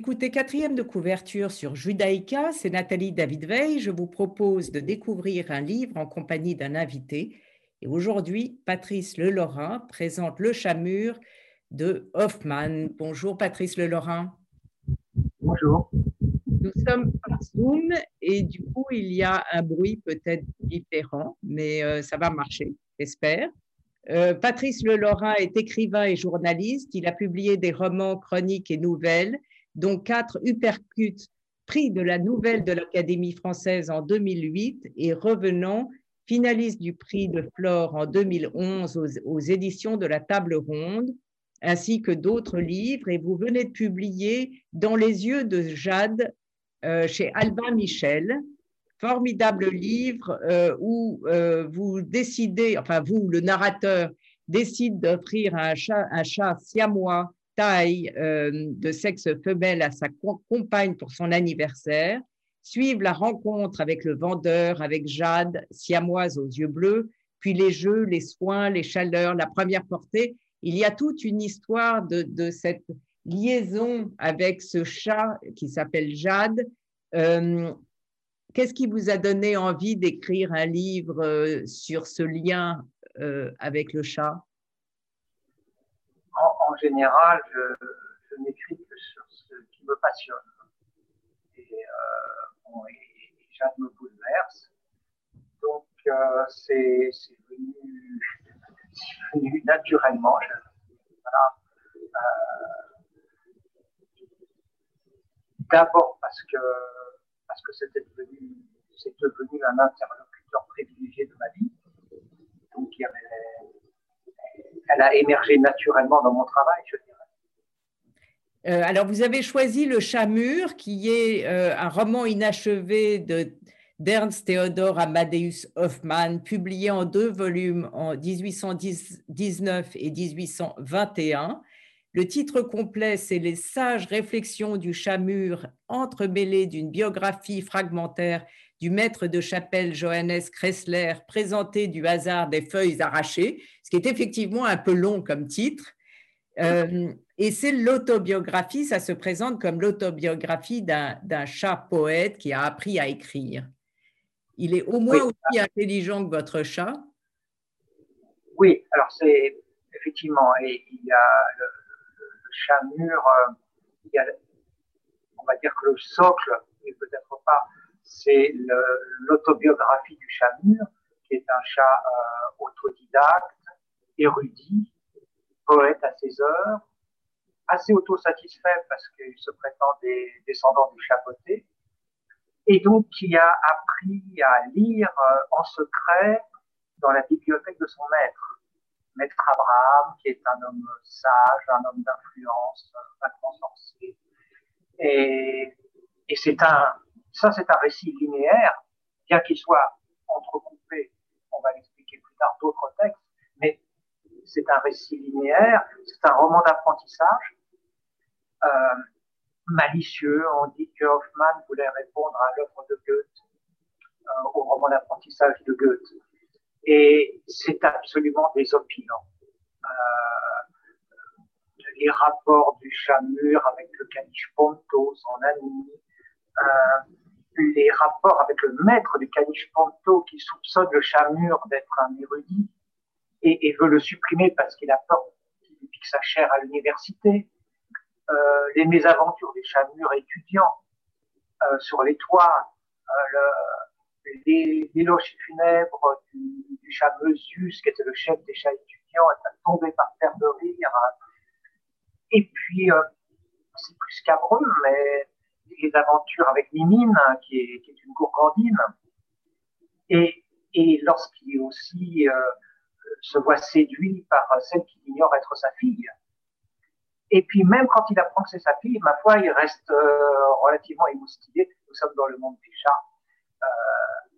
Écoutez quatrième de couverture sur Judaïka, c'est Nathalie David-Veil. Je vous propose de découvrir un livre en compagnie d'un invité. Et aujourd'hui, Patrice Lelaurin présente Le Chamur de Hoffman. Bonjour Patrice Lelaurin. Bonjour. Nous sommes par Zoom et du coup, il y a un bruit peut-être différent, mais euh, ça va marcher, j'espère. Euh, Patrice Lelaurin est écrivain et journaliste. Il a publié des romans, chroniques et nouvelles dont quatre uppercuts prix de la Nouvelle de l'Académie française en 2008 et revenant finaliste du prix de Flore en 2011 aux, éditions de la Table Ronde, ainsi que d'autres livres. Et vous venez de publier Dans les yeux de Jade euh, chez Albin Michel, formidable livre euh, où euh, vous décidez, enfin vous, le narrateur, décide d'offrir un chat, un chat siamois euh, de sexe femelle à sa compagne pour son anniversaire, suivent la rencontre avec le vendeur, avec Jade, siamoise aux yeux bleus, puis les jeux, les soins, les chaleurs, la première portée. Il y a toute une histoire de, cette liaison avec ce chat qui s'appelle Jade. Euh, qu'est-ce qui vous a donné envie d'écrire un livre euh, sur ce lien avec le chat? Général, je, n'écris que sur ce qui me passionne. Et, euh, bon, me bouleverse. Donc, euh, c'est venu, naturellement. Euh, d'abord parce que parce que c'était devenu, c'est devenu un interlocuteur privilégié de ma vie. Donc, il y avait elle a émergé naturellement dans mon travail, je dirais. Euh, alors, vous avez choisi Le Chat mûr, qui est euh, un roman inachevé de d'Ernst Theodor Amadeus Hoffmann, publié en deux volumes en 1819 et 1821. Le titre complet, c'est Les sages réflexions du chat mûr, entremêlées d'une biographie fragmentaire du maître de chapelle Johannes Kressler, présenté du hasard des feuilles arrachées, ce qui est effectivement un peu long comme titre. Euh, et c'est l'autobiographie, ça se présente comme l'autobiographie d'un chat poète qui a appris à écrire. Il est au moins aussi intelligent que votre chat. Oui, alors c'est effectivement, et il y a le, chat mûr, euh, il y a, on va dire que le socle, et peut-être pas c'est l'autobiographie du chat mûr, qui est un chat euh, autodidacte, érudit, poète à ses heures, assez autosatisfait parce qu'il se prétend des descendants du chapeauté, et donc qui a appris à lire euh, en secret dans la bibliothèque de son maître, maître Abraham, qui est un homme sage, un homme d'influence, un sensé. Et, et c'est un, ça, c'est un récit linéaire, bien qu'il soit entrecoupé, on va l'expliquer plus tard, d'autres textes, mais c'est un récit linéaire, c'est un roman d'apprentissage. Euh, malicieux, on dit que Hoffman voulait répondre à l'œuvre de Goethe, euh, au roman d'apprentissage de Goethe. Et c'est absolument désopilant. Euh, les rapports du chat mûr avec le caniche Ponto, son ami, les rapports avec le maître du caniche Ponto qui soupçonne le chamur d'être un érudit et, veut le supprimer parce qu'il a peur qu'il pique sa chair à l'université. Euh, les mésaventures des chamures étudiants euh, sur les toits, euh, les, loges funèbres du, du chat Meusius, qui était le chef des chats étudiants, est tombé par terre de rire. Et puis, c'est plus scabreux, mais les aventures avec Mimine, qui est, une gourgandine, et, et lorsqu'il aussi euh, se voit séduit par celle qu'il ignore être sa fille. Et puis même quand il apprend que c'est sa fille, ma foi, il reste euh, relativement émoustillé. Nous sommes dans le monde des chats. Euh,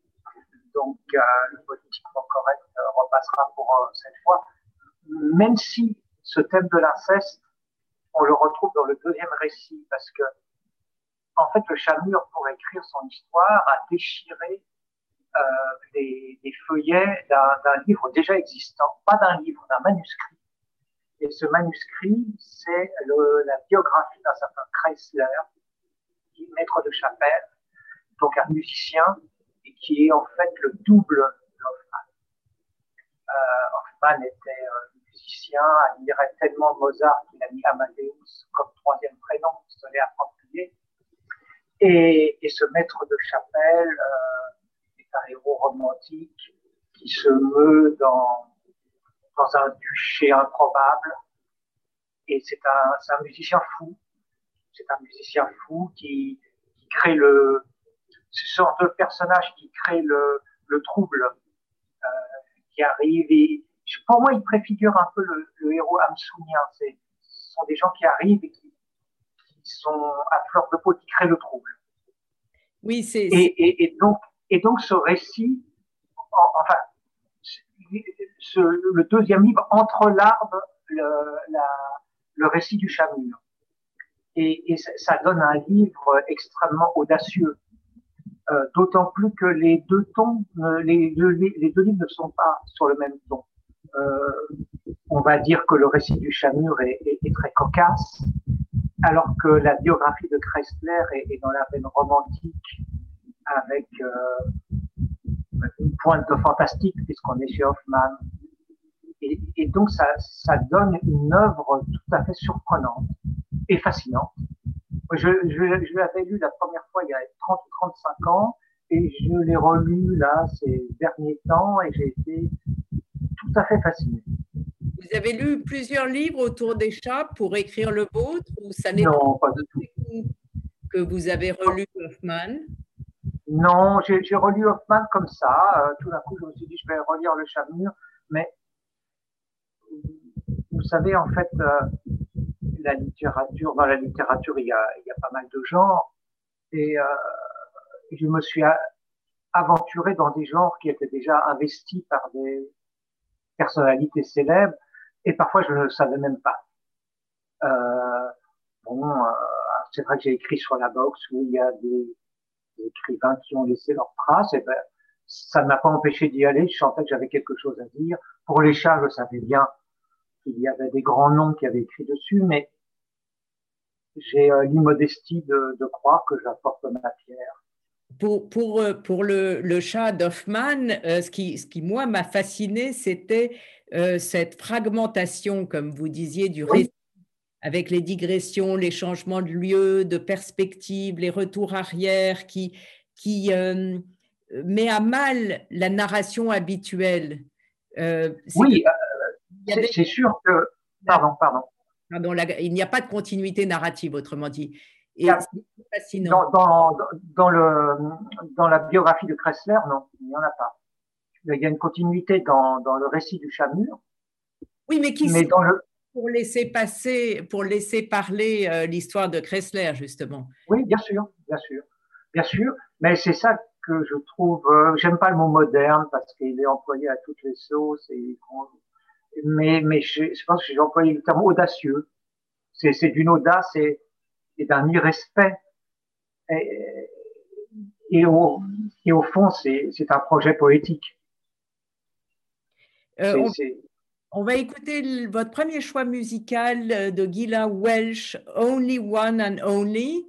donc le politiquement correct repassera pour cette fois. Même si ce thème de l'inceste, on le retrouve dans le deuxième récit, parce que en fait, le Chamur, pour écrire son histoire, a déchiré euh, les, feuillets d'un livre déjà existant, pas d'un livre, d'un manuscrit. Et ce manuscrit, c'est la biographie d'un certain Chrysler, qui est maître de chapelle, donc un musicien, et qui est en fait le double d'Hoffmann. Euh, Hoffmann était euh, musicien, admirait tellement Mozart qu'il a mis Amadeus comme troisième prénom, il se approprié. Et, ce maître de chapelle euh, est un héros romantique qui se meut dans, dans un duché improbable. Et c'est un, un musicien fou. C'est un musicien fou qui, qui crée le, ce genre de personnage qui crée le, le trouble, euh, qui arrive pour moi, il préfigure un peu le, héros hamsounien. Ce sont des gens qui arrivent et qui, sont à fleur de peau, qui créent le trouble. Oui, c'est. Et, et, et, donc, et donc, ce récit, enfin, ce, le deuxième livre entrelarbe le, la, le récit du chat Et, et ça donne un livre extrêmement audacieux. Euh, D'autant plus que les deux tons, les deux, les deux livres ne sont pas sur le même ton. Euh, on va dire que le récit du Chamur est, est, est, très cocasse, alors que la biographie de Chrysler est, est dans la veine romantique avec euh, une pointe fantastique puisqu'on est chez Hoffman. Et, et donc ça, ça, donne une œuvre tout à fait surprenante et fascinante. Je, je, je l'avais lu la première fois il y a 30 ou 35 ans et je l'ai relu là ces derniers temps et j'ai été tout à fait fasciné. Vous avez lu plusieurs livres autour des chats pour écrire le vôtre ou ça n'est non, pas, du tout. que vous avez relu Hoffman? Non, j'ai relu Hoffman comme ça. Euh, tout d'un coup, je me suis dit, je vais relire le chat mur. Mais vous savez, en fait, euh, la littérature, dans la littérature, il y a, il y a pas mal de genres. Et euh, je me suis aventuré dans des genres qui étaient déjà investis par des, personnalités célèbres, et parfois je ne le savais même pas. Euh, bon, euh, c'est vrai que j'ai écrit sur la boxe où il y a des, écrivains qui ont laissé leurs traces, et ben, ça ne m'a pas empêché d'y aller. Je sentais que j'avais quelque chose à dire. Pour les chats, je savais bien qu'il y avait des grands noms qui avaient écrit dessus, mais j'ai euh, l'immodestie de, de croire que j'apporte ma pierre. Pour, pour, euh, pour le, le chat d'Hoffman, euh, ce, qui, ce qui, moi, m'a fasciné, c'était euh, cette fragmentation, comme vous disiez, du récit, avec les digressions, les changements de lieu, de perspective, les retours arrière, qui, qui euh, met à mal la narration habituelle. Oui, c'est sûr que... Pardon, pardon. pardon la, il n'y a pas de continuité narrative, autrement dit. Et fascinant. Dans, dans, dans, le, dans la biographie de Kressler, non, il n'y en a pas. Il y a une continuité dans, dans le récit du Chamur. Oui, mais qui mais dans le... pour laisser passer, pour laisser parler euh, l'histoire de Kressler, justement. Oui, bien sûr, bien sûr, bien sûr. Mais c'est ça que je trouve. Euh, J'aime pas le mot moderne parce qu'il est employé à toutes les sauces. Et, mais mais je, je pense que j'ai employé le terme audacieux. C'est d'une audace et et d'un irrespect. Et, et, au, et au fond, c'est un projet poétique. Euh, on, on, va écouter votre premier choix musical de Gila Welsh, Only One and Only.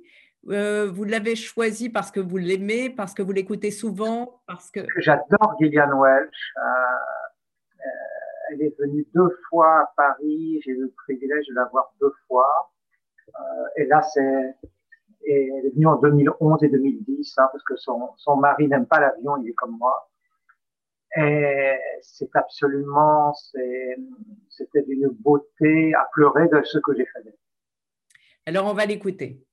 Euh, vous l'avez choisi parce que vous l'aimez, parce que vous l'écoutez souvent, parce que. J'adore Gillian Welsh. Euh, euh, elle est venue deux fois à Paris. J'ai eu le privilège de la voir deux fois. Euh, et là, c'est elle est venue en 2011 et 2010 hein, parce que son, son mari n'aime pas l'avion, il est comme moi. Et c'est absolument, c'était d'une beauté à pleurer de ce que j'ai fait. Alors on va l'écouter.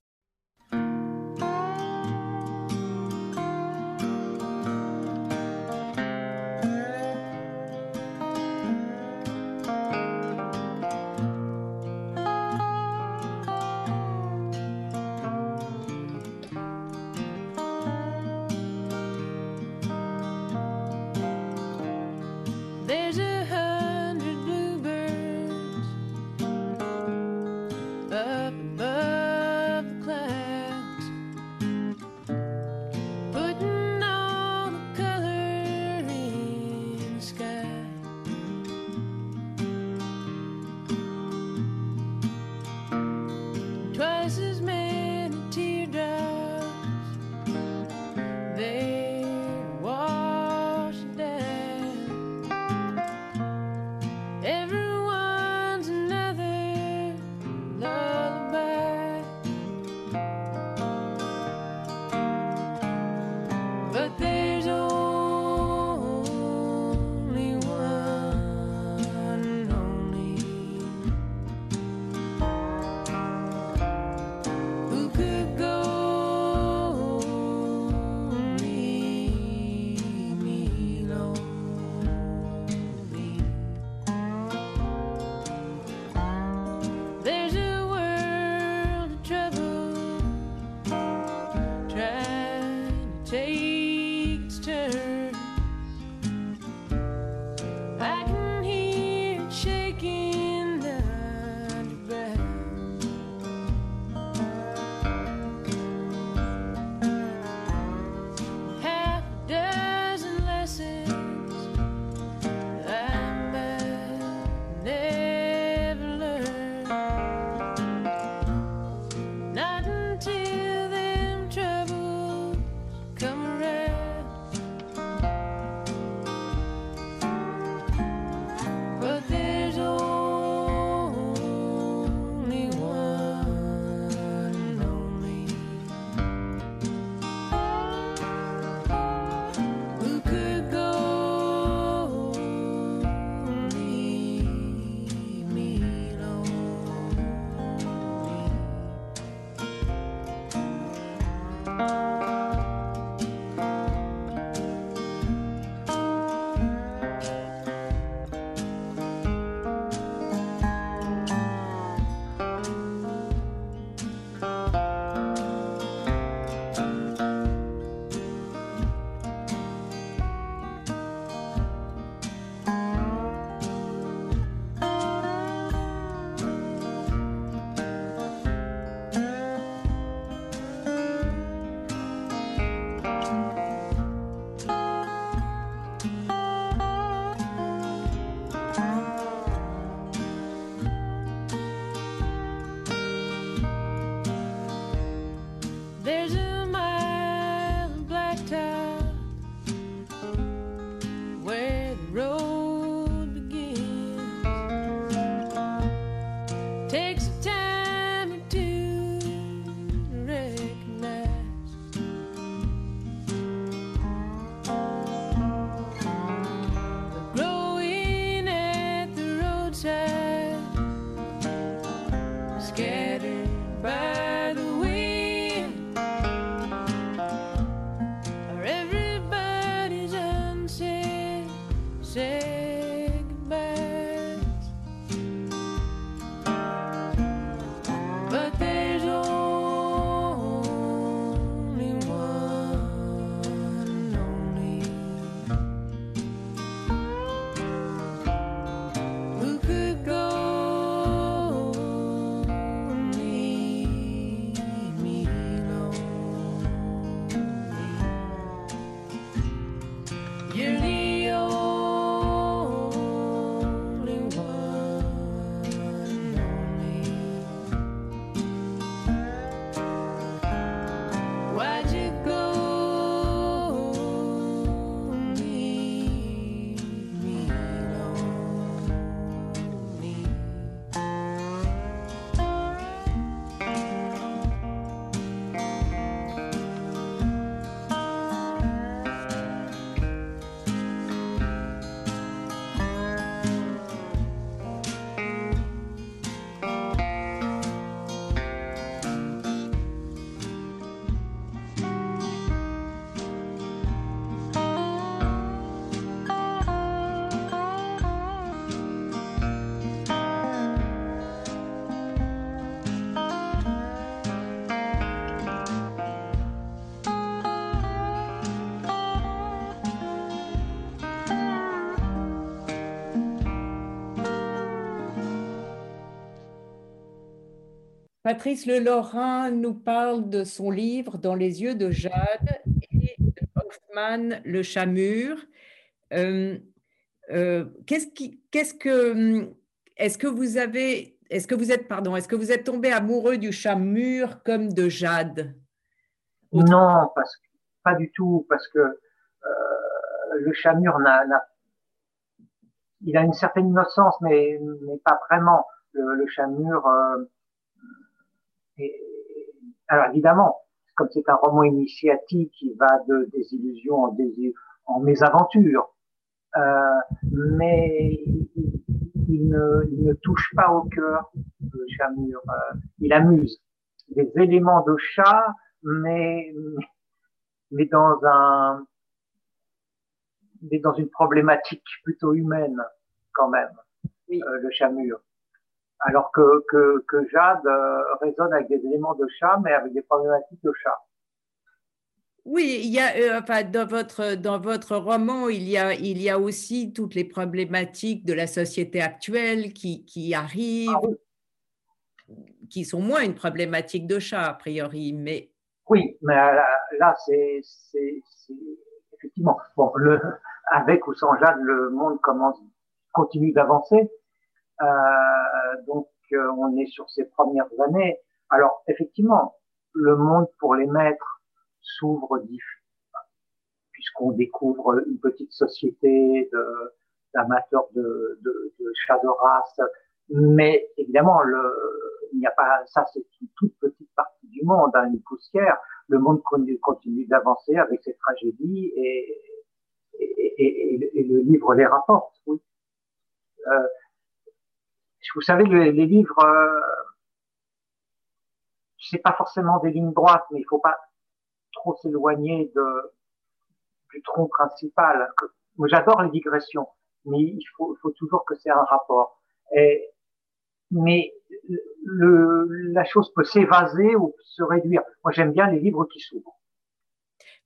Take some time. Patrice Le Lorrain nous parle de son livre Dans les yeux de Jade et de Hoffman Le chat mûr. Euh, euh, que, est-ce que vous avez, est-ce que vous êtes, pardon, est-ce que vous êtes tombé amoureux du chat mûr comme de Jade? Non, pas du tout, parce que euh, le chat mûr n'a, il a une certaine innocence, mais, pas vraiment. Le, le chat alors évidemment, comme c'est un roman initiatique qui va de désillusion en, en mésaventure, euh, mais il, ne, il, ne, touche pas au cœur de Chamur. Euh, il amuse des éléments de chat, mais mais dans un mais dans une problématique plutôt humaine quand même, oui. euh, le Chamur alors que, que, que Jade euh, résonne avec des éléments de chat, mais avec des problématiques de chat. Oui, il y a, euh, enfin, dans, votre, dans votre roman, il y, a, il y a aussi toutes les problématiques de la société actuelle qui, qui arrivent, ah qui sont moins une problématique de chat, a priori. Mais... Oui, mais euh, là, c'est effectivement, bon, le, avec ou sans Jade, le monde commence, continue d'avancer. Euh, donc, euh, on est sur ces premières années. Alors, effectivement, le monde pour les maîtres s'ouvre puisqu'on découvre une petite société d'amateurs de, de, de chats de race. Mais évidemment, le, il n'y a pas, ça c'est une toute petite partie du monde, hein, une poussière. Le monde continue, continue d'avancer avec ses tragédies et, et, et, et, le livre les rapporte, oui. Euh, vous savez, les, les livres, euh, c'est pas forcément des lignes droites, mais il faut pas trop s'éloigner de, du tronc principal. Moi, j'adore les digressions, mais il faut, il faut toujours que c'est un rapport. Et, mais le, la chose peut s'évaser ou se réduire. Moi, j'aime bien les livres qui s'ouvrent.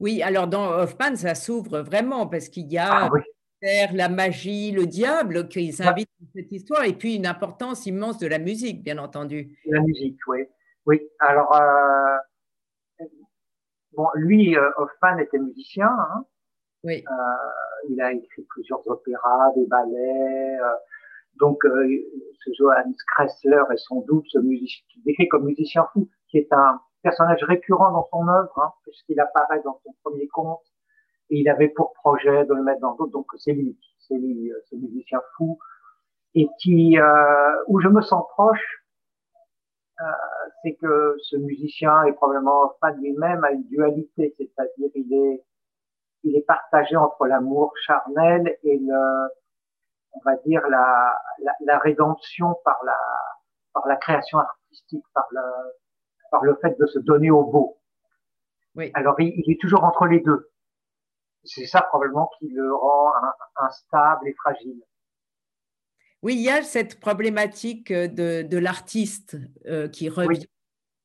Oui, alors dans Hoffman, ça s'ouvre vraiment parce qu'il y a ah, oui la magie, le diable qui s'invite dans cette histoire, et puis une importance immense de la musique, bien entendu. La musique, oui. Oui, alors, euh, bon, lui, euh, Hoffman était musicien. Hein. Oui. Euh, il a écrit plusieurs opéras, des ballets. Euh, donc, ce Johannes Kressler est son double, ce musicien, décrit comme musicien fou, qui est un, personnage récurrent dans son œuvre, hein, puisqu'il apparaît dans son premier conte, et il avait pour projet de le mettre dans d'autres. Donc c'est lui, c'est lui, euh, ce musicien fou, et qui, euh, où je me sens proche, euh, c'est que ce musicien est probablement fan lui-même à une dualité, c'est-à-dire il est, il est partagé entre l'amour charnel et le, on va dire la, la, la rédemption par la, par la création artistique, par le, par le fait de se donner au beau. Oui. Alors il, il est toujours entre les deux. C'est ça probablement qui le rend instable et fragile. Oui, il y a cette problématique de, de l'artiste euh, qui revient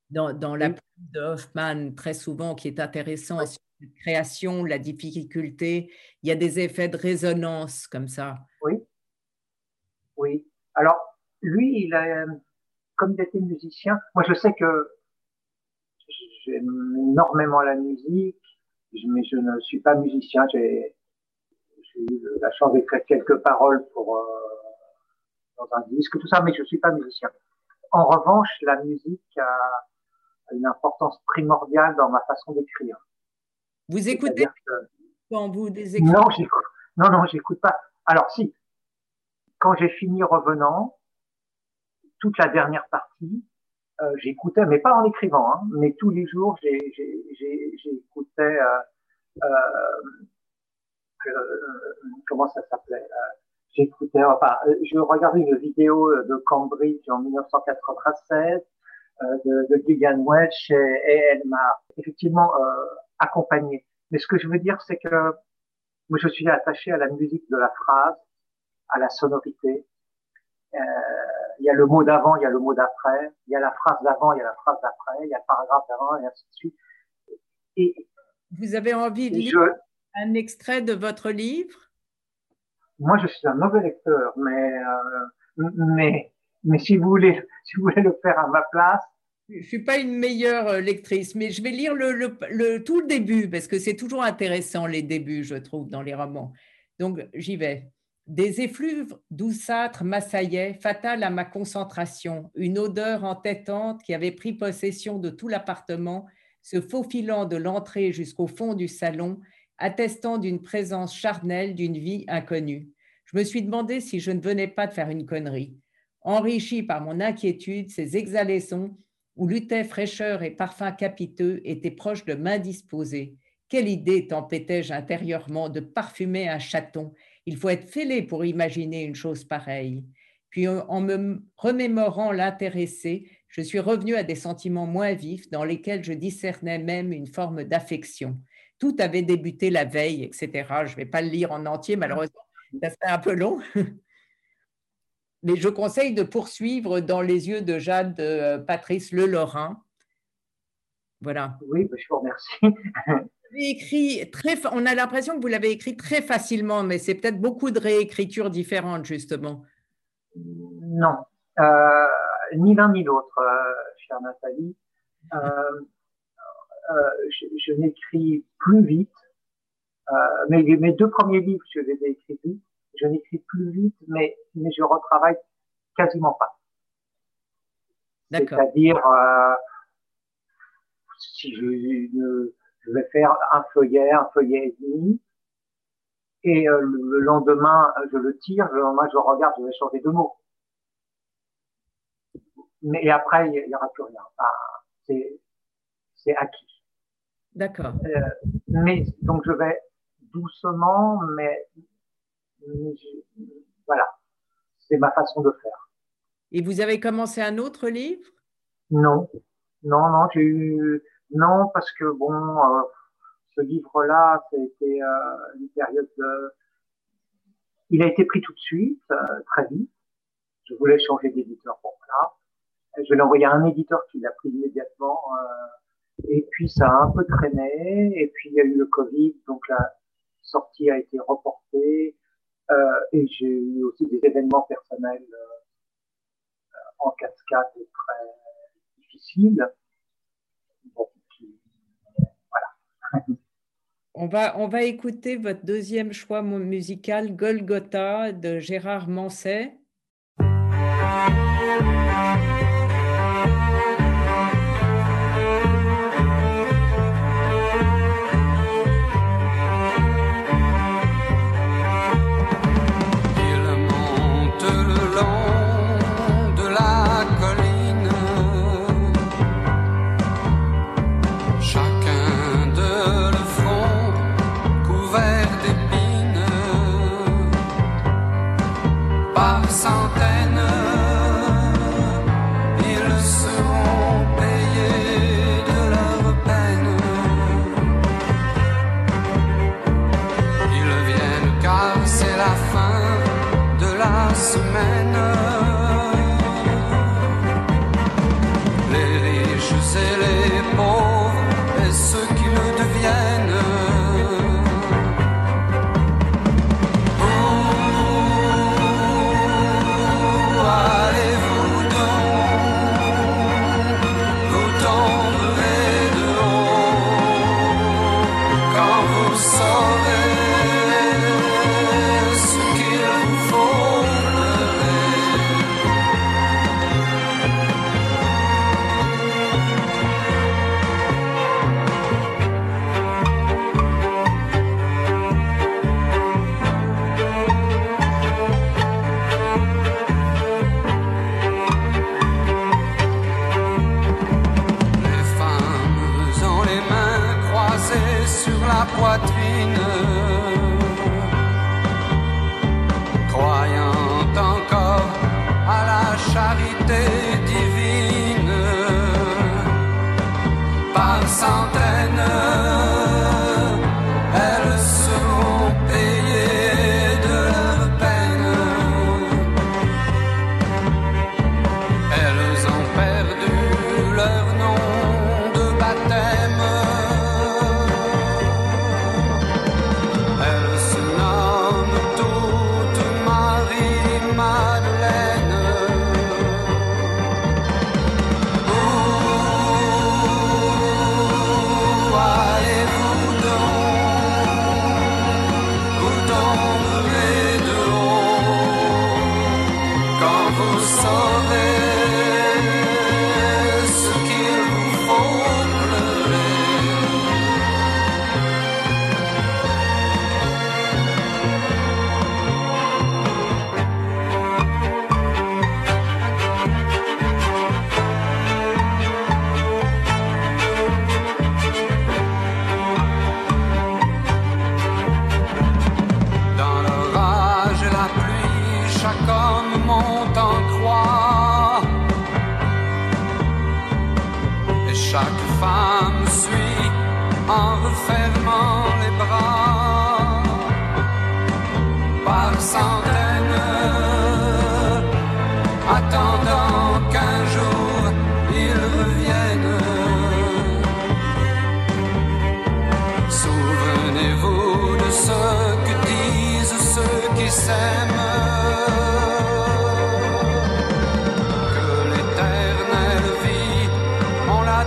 dans, dans, la de Hoffman très souvent, qui est intéressant sur la création, la difficulté. Il y a des effets de résonance comme ça. Oui. Oui. Alors, lui, il a, comme il était musicien, moi je sais que j'aime énormément la musique, mais je ne suis pas musicien. J'ai eu la chance d'écrire quelques paroles pour euh, dans un disque, tout ça, mais je suis pas musicien. En revanche, la musique a une importance primordiale dans ma façon d'écrire. Vous écoutez quand vous écoutez Non. Non, non, j'écoute pas. Alors si, quand j'ai fini revenant, toute la dernière partie, euh, j'écoutais, mais pas en écrivant, hein, mais tous les jours, j'écoutais, euh, euh, comment ça s'appelait J'écoutais, enfin, je regardais une vidéo de Cambridge en 1996 de, de Gillian Welch et, et elle m'a effectivement accompagné. Mais ce que je veux dire, c'est que moi, je suis attaché à la musique de la phrase, à la sonorité, euh, il y a le mot d'avant, il y a le mot d'après, il y a la phrase d'avant, il y a la phrase d'après, il y a le paragraphe d'avant, et ainsi de suite. Et vous avez envie de lire un extrait de votre livre? Moi, je suis un mauvais lecteur, mais euh, mais mais si vous voulez si vous voulez le faire à ma place. Je suis pas une meilleure euh, lectrice, mais je vais lire le, le, le tout le début parce que c'est toujours intéressant les débuts, je trouve, dans les romans. Donc j'y vais. Des effluves douceâtres m'assaillaient, fatales à ma concentration, une odeur entêtante qui avait pris possession de tout l'appartement, se faufilant de l'entrée jusqu'au fond du salon, attestant d'une présence charnelle d'une vie inconnue. Je me suis demandé si je ne venais pas de faire une connerie. Enrichi par mon inquiétude, ces exhalaisons où luttaient fraîcheur et parfum capiteux étaient proches de mains disposées. Quelle idée tempêtais-je intérieurement de parfumer un chaton il faut être fêlé pour imaginer une chose pareille. Puis en me remémorant l'intéressé, je suis revenu à des sentiments moins vifs dans lesquels je discernais même une forme d'affection. Tout avait débuté la veille, etc. Je ne vais pas le lire en entier, malheureusement, ça serait un peu long. Mais je conseille de poursuivre dans les yeux de Jade euh, Patrice Le Lorrain. Voilà. Oui, je vous remercie. écrit très, on a l'impression que vous l'avez écrit très facilement, mais c'est peut-être beaucoup de réécritures différentes, justement. Non, euh, ni l'un ni l'autre, euh, chère Nathalie. Euh, je, n'écris plus vite. mes deux premiers livres, je les ai écrits vite. Je n'écris plus vite, mais, mais je retravaille quasiment pas. C'est-à-dire, si je ne je vais faire un feuillet, un feuillet et demi, et euh, le lendemain, je le tire, le lendemain, je regarde, je vais changer de mots. Mais après, il n'y aura plus rien. c'est acquis. D'accord. Euh, mais donc, je vais doucement, mais, voilà, c'est ma façon de faire. Et vous avez commencé un autre livre? Non, non, non, j'ai eu non, parce que bon, euh, ce livre-là, c'était euh, une période de... Il a été pris tout de suite, euh, très vite. Je voulais changer d'éditeur pour ça. Je l'ai envoyé à un éditeur qui l'a pris immédiatement. et puis ça a un peu traîné. Et puis il y a eu le Covid, donc la sortie a été reportée. et j'ai eu aussi des événements personnels en cascade très difficiles. On va, écouter votre deuxième choix musical, Golgotha, de Gérard Manset.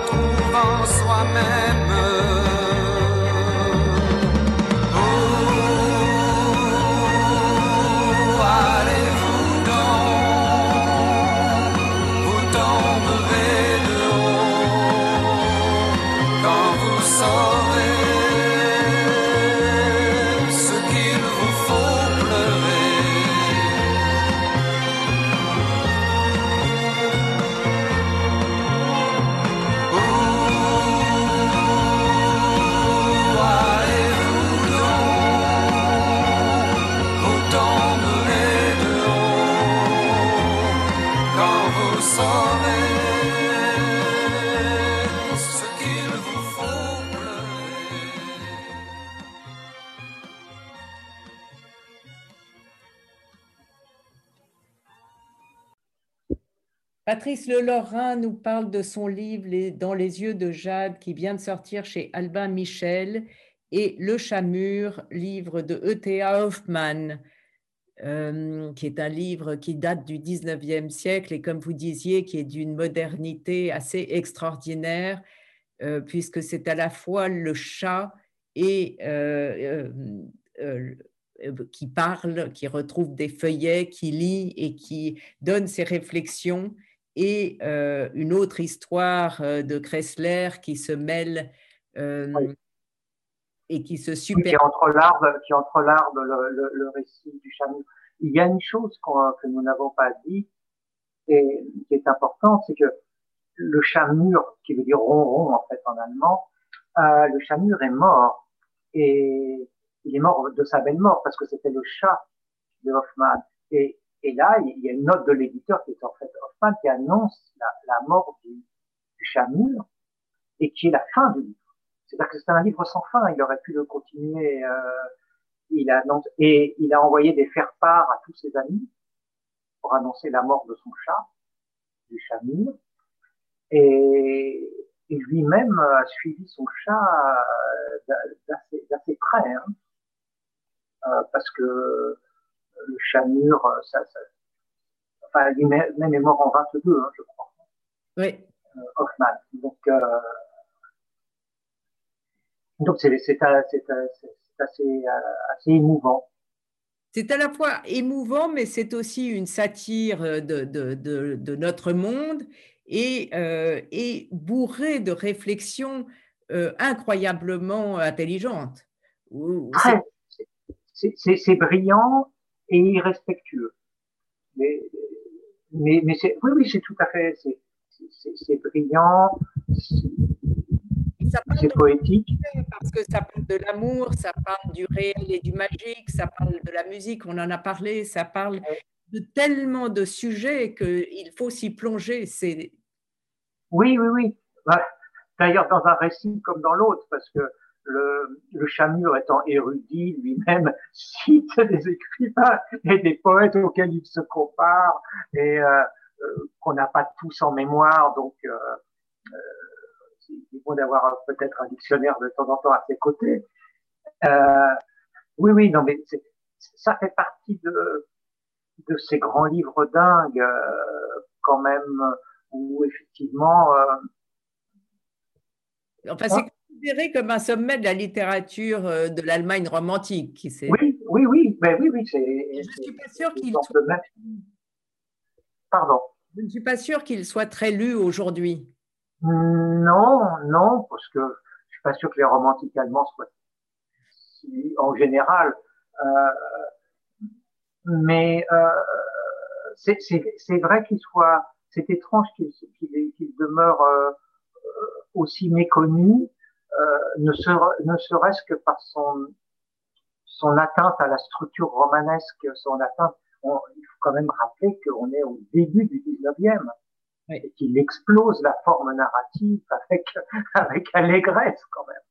en soi-même. Patrice Le nous parle de son livre Dans les yeux de Jade qui vient de sortir chez Albin Michel et Le Chamur, livre de E.T.A. Hoffmann, euh, qui est un livre qui date du 19e siècle et comme vous disiez, qui est d'une modernité assez extraordinaire, euh, puisque c'est à la fois le chat euh, qui parle, qui retrouve des feuillets, qui lit et qui donne ses réflexions et euh, une autre histoire euh, de Kressler qui se mêle euh, et qui se super... Qui entrelarde, qui entrelarde le, le, le, récit du chameau. Il y a une chose que nous n'avons pas dit et qui est importante, c'est que le chamur, qui veut dire ronron en fait en allemand, euh, le chamur est mort et il est mort de sa belle mort parce que c'était le chat de Hoffmann. Et et là, il y a une note de l'éditeur qui est en fait Hoffman qui annonce la, mort du, du Chamur et qui est la fin du livre. C'est-à-dire que c'est un livre sans fin. Il aurait pu le continuer. Euh, il annonce, et il a envoyé des faire-part à tous ses amis pour annoncer la mort de son chat, du Chamur. Et, et lui-même a suivi son chat d'assez près, hein. parce que le chat mûr, ça, ça enfin, lui-même est mort en 22, hein, je crois. Oui. Hoffman. Donc, donc c'est assez, assez émouvant. C'est à la fois émouvant, mais c'est aussi une satire de, de, de, de notre monde et, euh, et, bourré de réflexions euh, incroyablement intelligentes. C'est brillant et irrespectueux. Mais, mais, mais oui, oui, c'est tout à fait, c'est brillant, c'est poétique. Parce que ça parle de l'amour, ça parle du réel et du magique, ça parle de la musique, on en a parlé, ça parle de tellement de sujets qu'il faut s'y plonger. C'est... Oui, oui, oui. Bah, d'ailleurs, dans un récit comme dans l'autre, parce que le, le Chamur étant érudit lui-même cite des écrivains et des poètes auxquels il se compare et euh, euh, qu'on n'a pas tous en mémoire, donc euh, il faut d'avoir peut-être un dictionnaire de temps en temps à ses côtés. Euh, oui, oui, non, mais ça fait partie de, de ces grands livres dingues, euh, quand même, où effectivement. Euh, enfin, c'est considéré comme un sommet de la littérature de l'Allemagne romantique. Qui oui, oui, oui, mais oui, oui. Je ne suis pas sûr qu'il soit. Pardon. Je ne suis pas sûr qu'il soit très lu aujourd'hui. Non, non, parce que je suis pas sûr que les romantiques allemands soient en général. Euh, mais euh, c'est vrai qu'il soit, c'est étrange qu'il qu demeure euh, aussi méconnu, euh, ne, ne serait-ce que par son son atteinte à la structure romanesque, son atteinte. On, il faut quand même rappeler qu'on est au début du 19e et qu'il explose la forme narrative avec, avec allégresse quand même.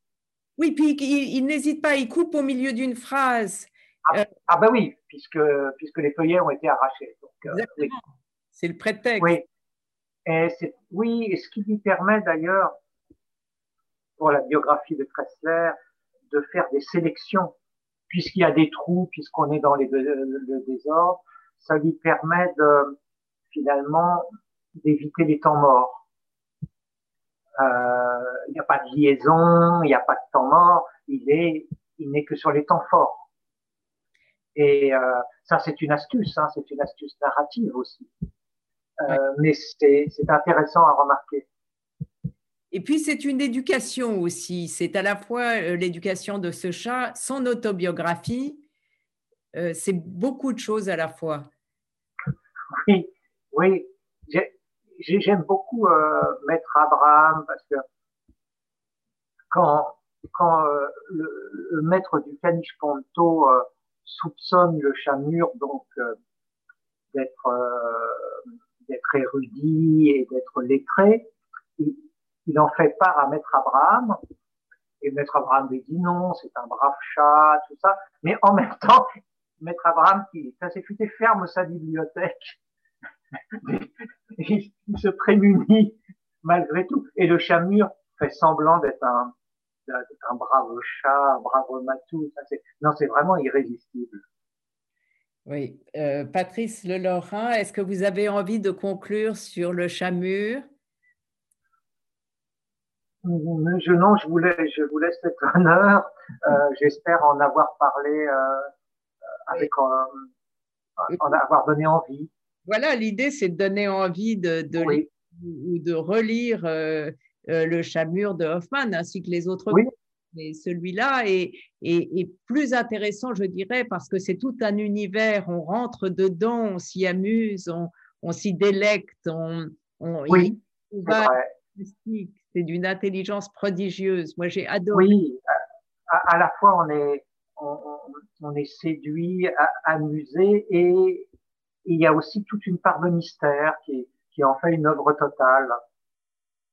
Oui, puis il, n'hésite pas, il coupe au milieu d'une phrase. Ah, euh, ah ben oui, puisque, puisque les feuillets ont été arrachés. Euh. C'est le prétexte. Oui. Et oui, et ce qui lui permet d'ailleurs, pour la biographie de Kressler, de faire des sélections, puisqu'il y a des trous, puisqu'on est dans les, le désordre, ça lui permet de finalement d'éviter les temps morts. Euh, il n'y a pas de liaison, il n'y a pas de temps mort, il est, il n'est que sur les temps forts. Et euh, ça, c'est une astuce, hein, c'est une astuce narrative aussi. Euh, mais c'est intéressant à remarquer. Et puis, c'est une éducation aussi. C'est à la fois l'éducation de ce chat, son autobiographie. c'est beaucoup de choses à la fois. Oui, oui j'aime beaucoup euh, Maître Abraham parce que quand, quand euh, le, maître du caniche Ponto euh, soupçonne le chat mûr donc euh, d'être d'être érudit et d'être lettré, il, en fait part à Maître Abraham et Maître Abraham lui dit non, c'est un brave chat, tout ça, mais en même temps, Maître Abraham qui ça s'est ferme sa bibliothèque il, se prémunit malgré tout. Et le chat fait semblant d'être un, brave chat, un brave matou. non, c'est vraiment irrésistible. Oui. Euh, Patrice Lelorrain, est-ce que vous avez envie de conclure sur le chat je, non, je vous, laisse, je vous laisse cet honneur. Euh, j'espère en avoir parlé, euh, avec, en avoir donné envie. Voilà, l'idée, c'est de donner envie de, de lire ou de relire euh, euh, le Chamur de Hoffman ainsi que les autres. Oui. Mais celui-là est, est, plus intéressant, je dirais, parce que c'est tout un univers. On rentre dedans, on s'y amuse, on, on s'y délecte. On, on oui, c'est d'une intelligence prodigieuse. Moi, j'ai adoré. Oui, à, à, la fois, on est, on, on est séduit, amusé et il y a aussi toute une part de mystère qui, qui en fait une œuvre totale.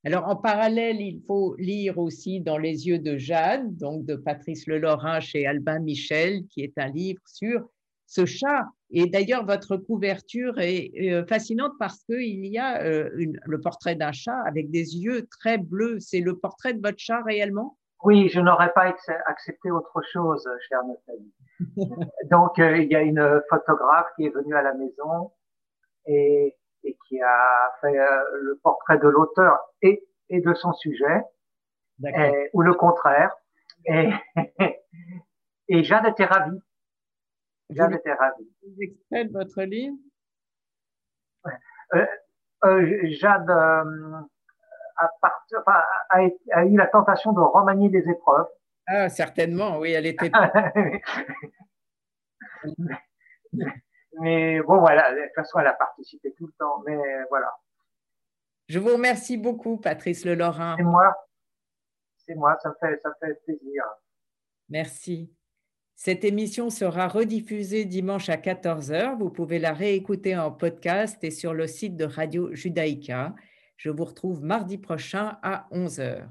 Alors, en parallèle, il faut lire aussi Dans les yeux de Jade, donc de Patrice Lelorrain chez Albin Michel, qui est un livre sur ce chat Et d'ailleurs, votre couverture est euh, fascinante parce qu'il y a euh, le portrait d'un chat avec des yeux très bleus. C'est le portrait de votre chat réellement? Oui, je n'aurais pas accepté autre chose, chère Nathalie. Donc, euh, il y a une photographe qui est venue à la maison et, qui a fait le portrait de l'auteur et, de son sujet, ou le contraire. Et, et Jeanne était ravie. Jeanne était ravie. extrait de votre livre euh, euh, Jeanne euh, a, a, a, eu la tentation de remanier des épreuves. Ah, certainement, oui, elle était. mais bon, voilà, de toute façon, elle a participé tout le temps, mais voilà. Je vous remercie beaucoup, Patrice Le Lorrain. C'est moi. C'est moi, ça fait, ça fait plaisir. Merci. Cette émission sera rediffusée dimanche à 14h. Vous pouvez la réécouter en podcast et sur le site de Radio Judaïka. Je vous retrouve mardi prochain à 11h.